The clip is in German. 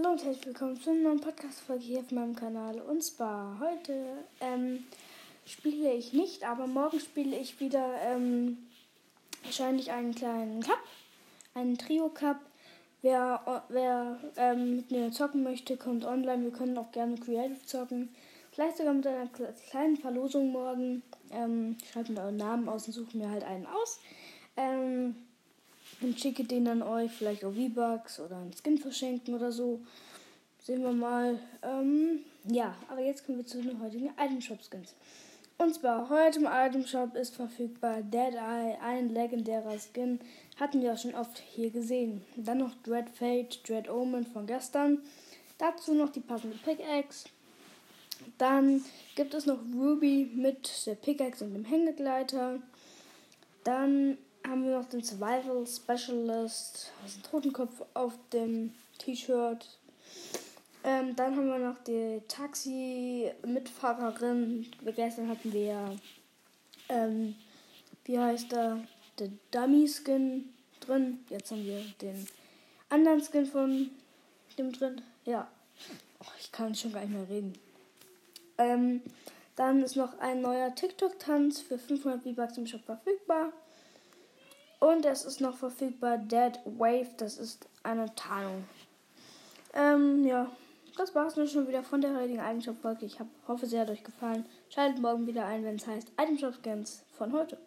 Hallo und herzlich willkommen zu einer neuen Podcast-Folge hier auf meinem Kanal. Und zwar heute ähm, spiele ich nicht, aber morgen spiele ich wieder ähm, wahrscheinlich einen kleinen Cup, einen Trio-Cup. Wer, wer ähm, mit mir zocken möchte, kommt online. Wir können auch gerne Creative zocken. Vielleicht sogar mit einer kleinen Verlosung morgen. Ähm, schreibt mir euren Namen aus und sucht mir halt einen aus. Und schicke den dann euch vielleicht auch V-Bucks oder einen Skin verschenken oder so. Sehen wir mal. Ähm, ja, aber jetzt kommen wir zu den heutigen Item Shop Skins. Und zwar heute im Item Shop ist verfügbar Dead Eye, ein legendärer Skin. Hatten wir auch schon oft hier gesehen. Dann noch Dread Fate, Dread Omen von gestern. Dazu noch die passende Pickaxe. Dann gibt es noch Ruby mit der Pickaxe und dem Hängegleiter. Dann haben wir noch den Survival Specialist, also Totenkopf auf dem T-Shirt. Ähm, dann haben wir noch die Taxi-Mitfahrerin. Gestern hatten wir, ähm, wie heißt der, der Dummy-Skin drin. Jetzt haben wir den anderen Skin von dem drin. Ja, oh, ich kann schon gar nicht mehr reden. Ähm, dann ist noch ein neuer TikTok-Tanz für 500 V-Bucks im Shop verfügbar. Und es ist noch verfügbar Dead Wave, das ist eine Tarnung. Ähm, ja, das war es nur schon wieder von der heutigen Itemshop-Folge. Ich hab, hoffe, sie hat euch gefallen. Schaltet morgen wieder ein, wenn es heißt Itemshop Scans von heute.